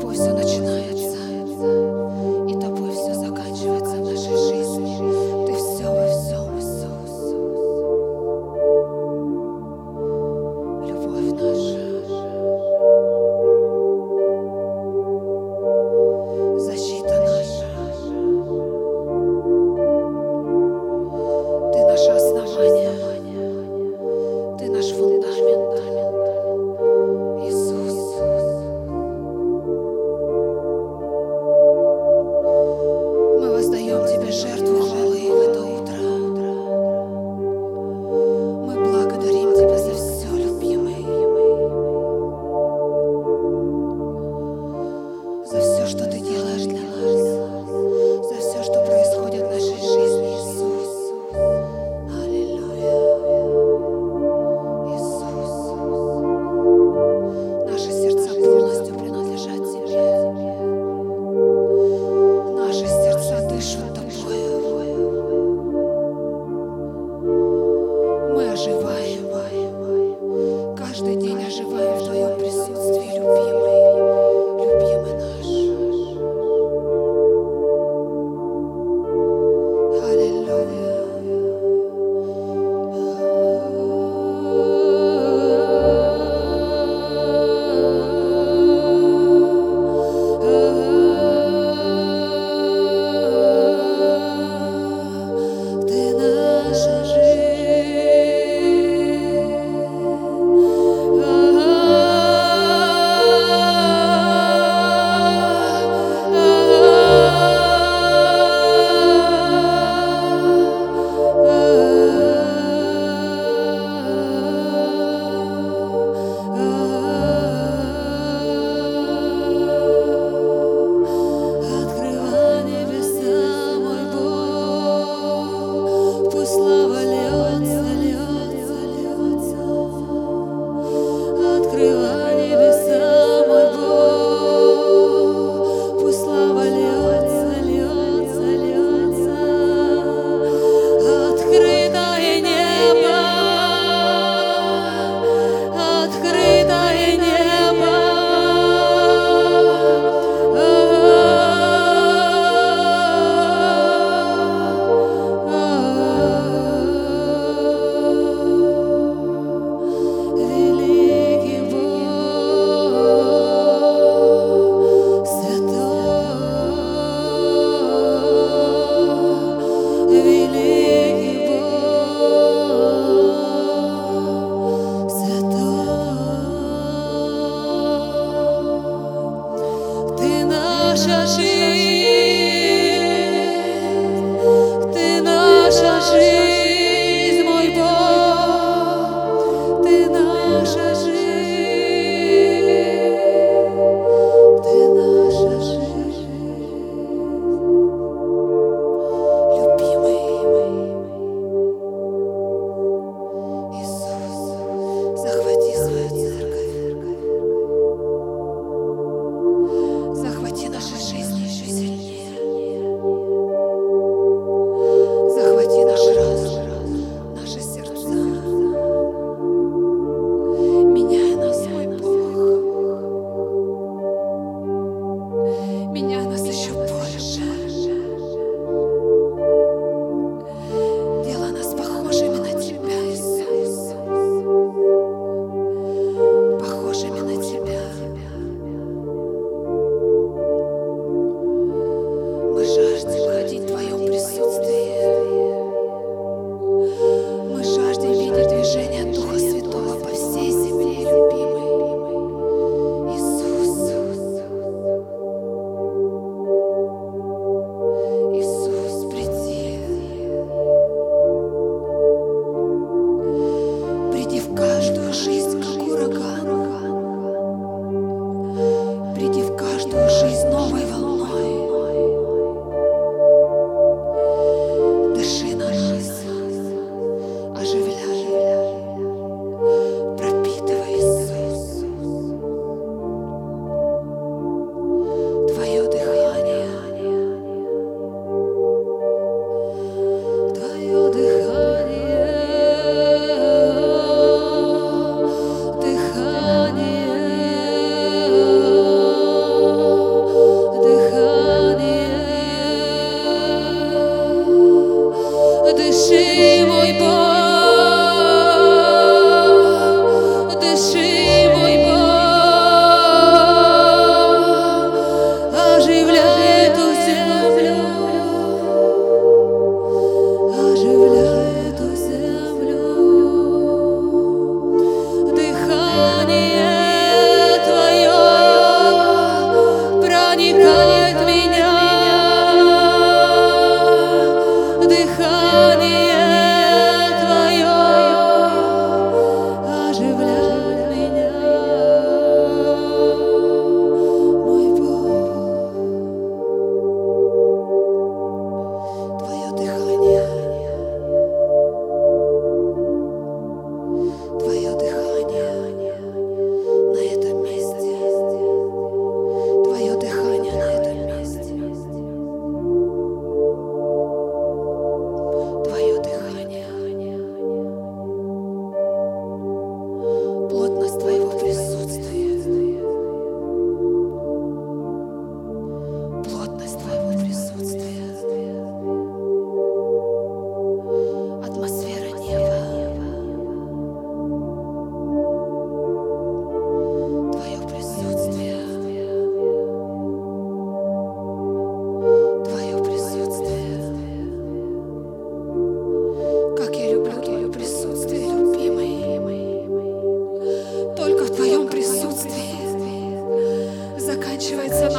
Пусть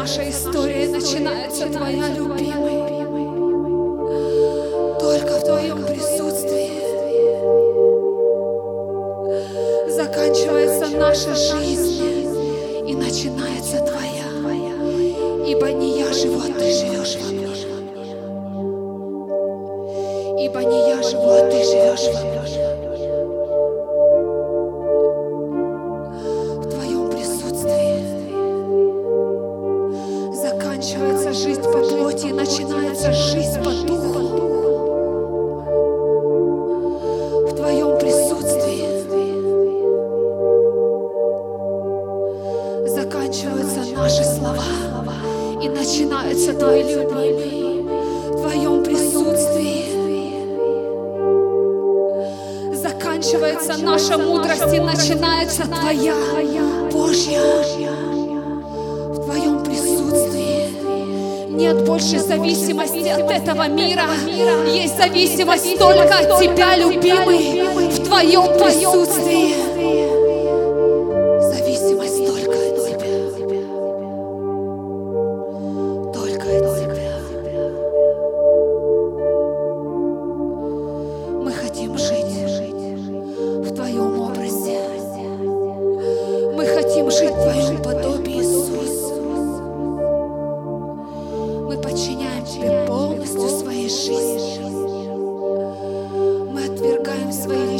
наша история начинается, Твоя любимая. в Твоем присутствии. Заканчивается наша мудрость и начинается Твоя, Божья. В Твоем присутствии нет больше зависимости от этого мира. Есть зависимость только от Тебя, любимый, в Твоем присутствии.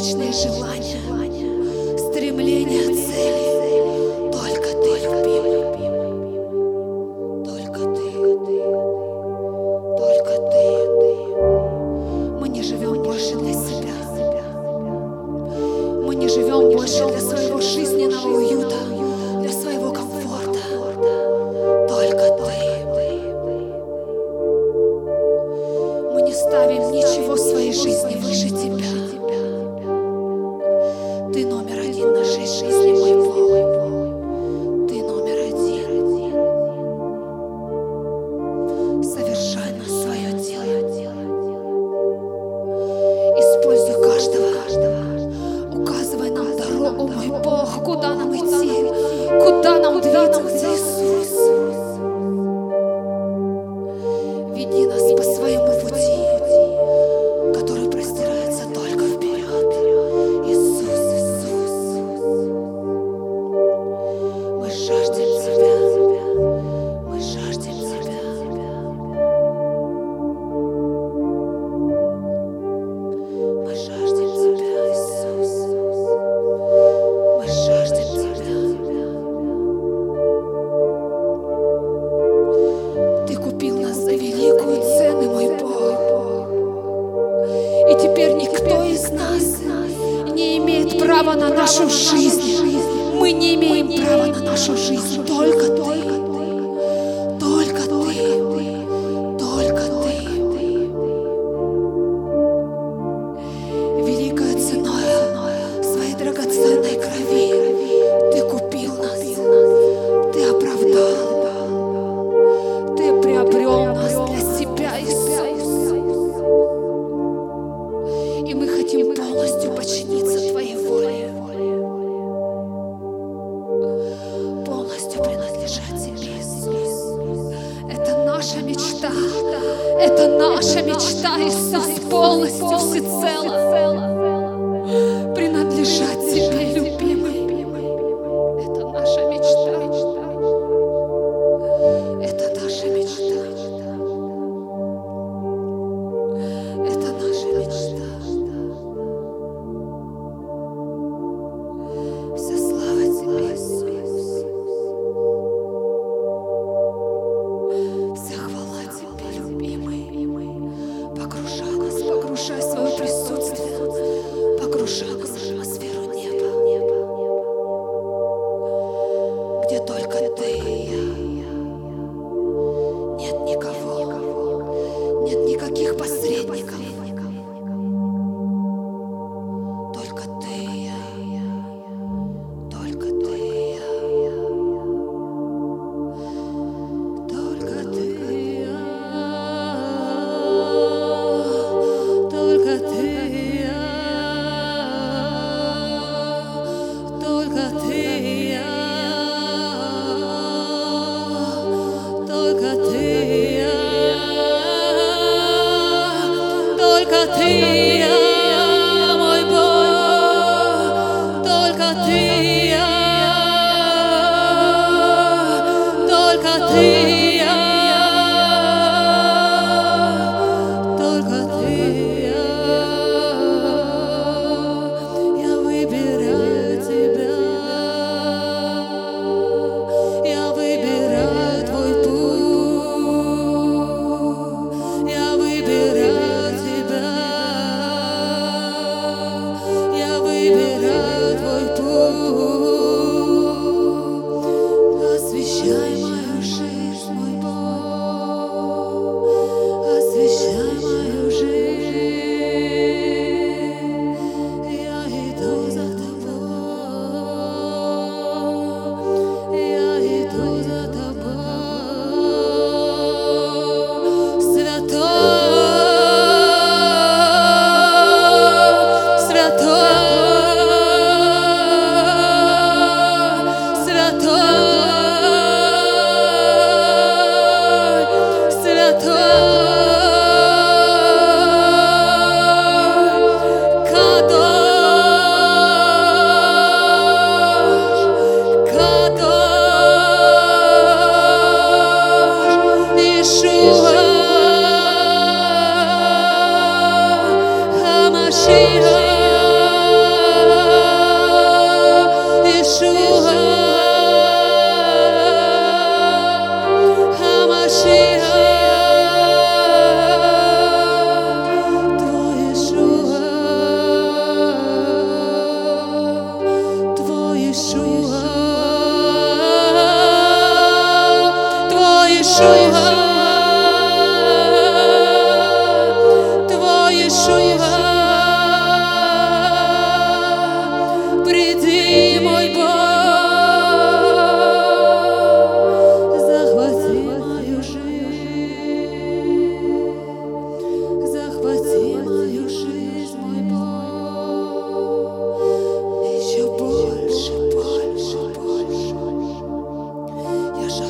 вечные желания, стремление dá, não gritos.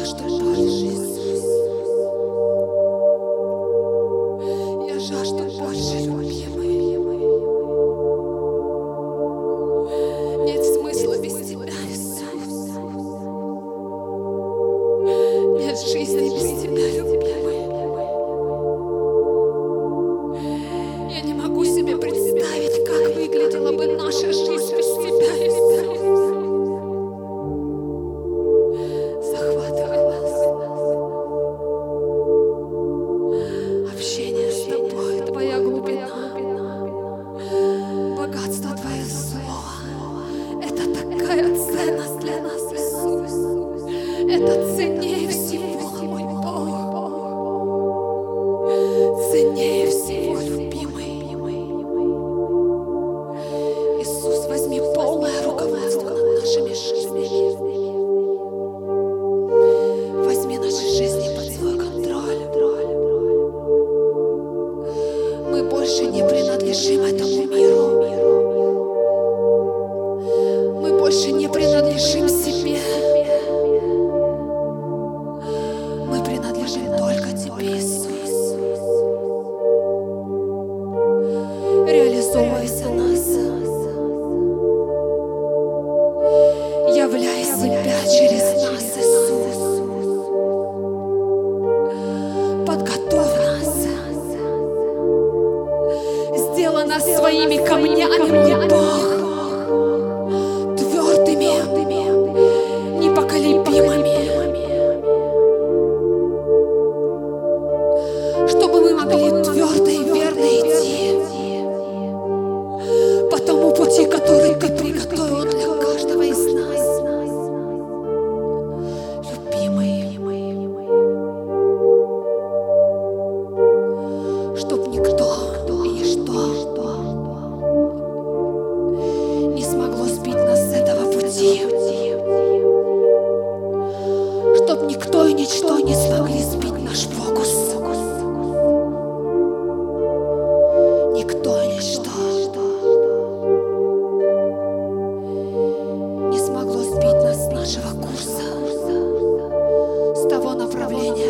Я жажду направление.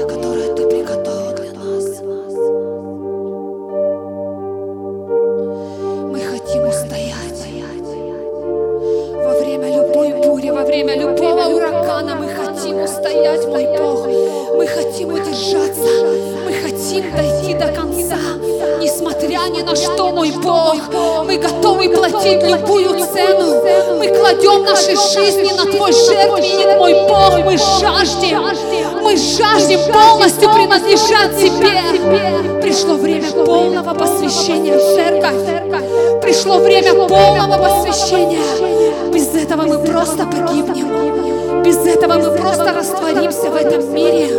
время полного посвящения. Без этого мы просто погибнем. Без этого мы просто растворимся в этом мире.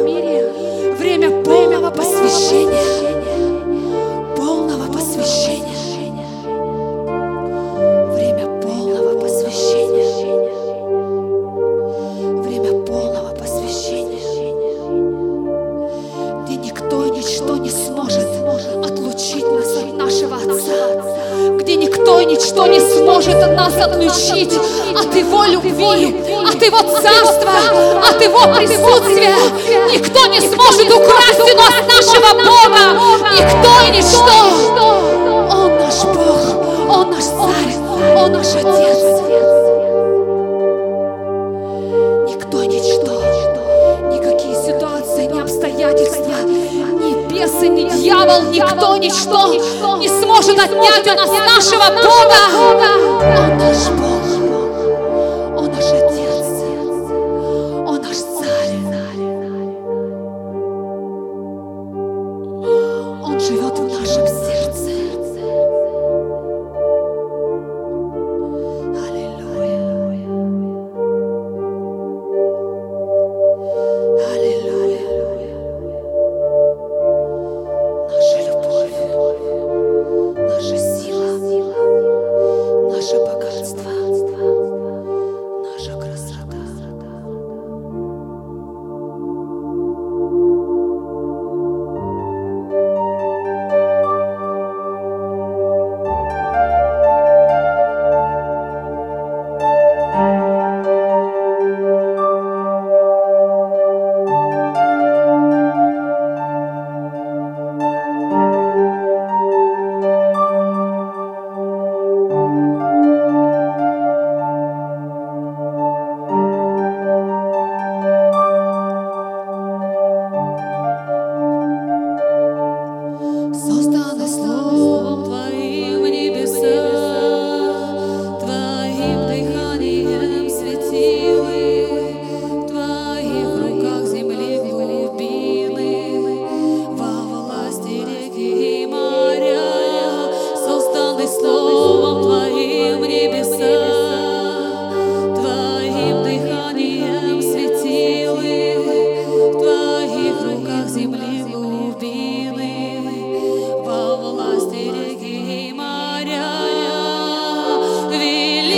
любви, а от Его царства, от Его присутствия. Никто не сможет украсть у нас нашего Бога. Никто и ничто. Он наш Бог, Он наш Царь, Он наш Отец. Никто и ничто. Никакие ситуации, ни обстоятельства, ни бесы, ни дьявол, никто, ничто не сможет отнять у нас нашего Бога. Он наш Бог.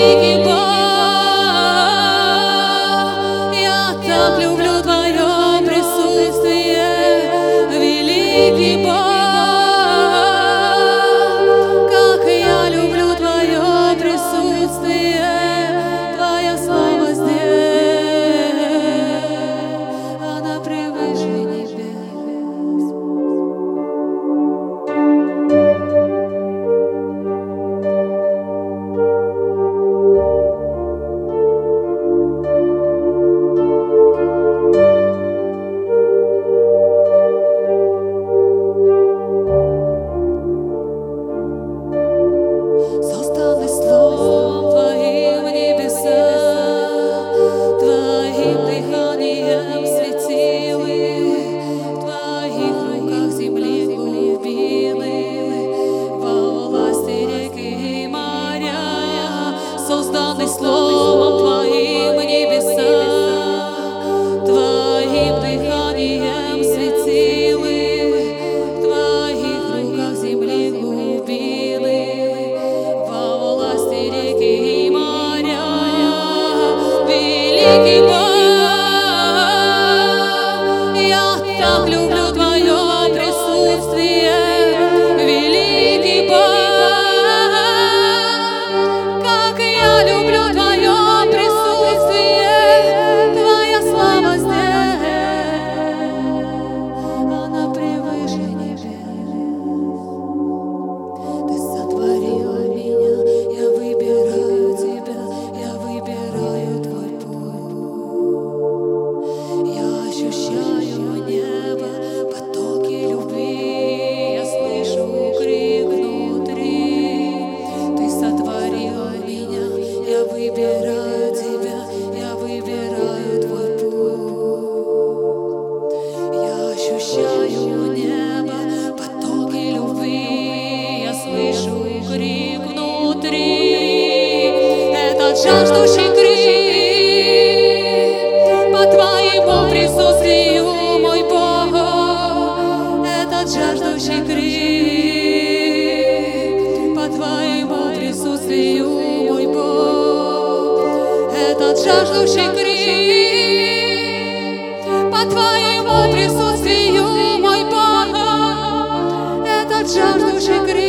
you. жаждущий крик. По твоему присутствию, мой Бог Этот жаждущий крик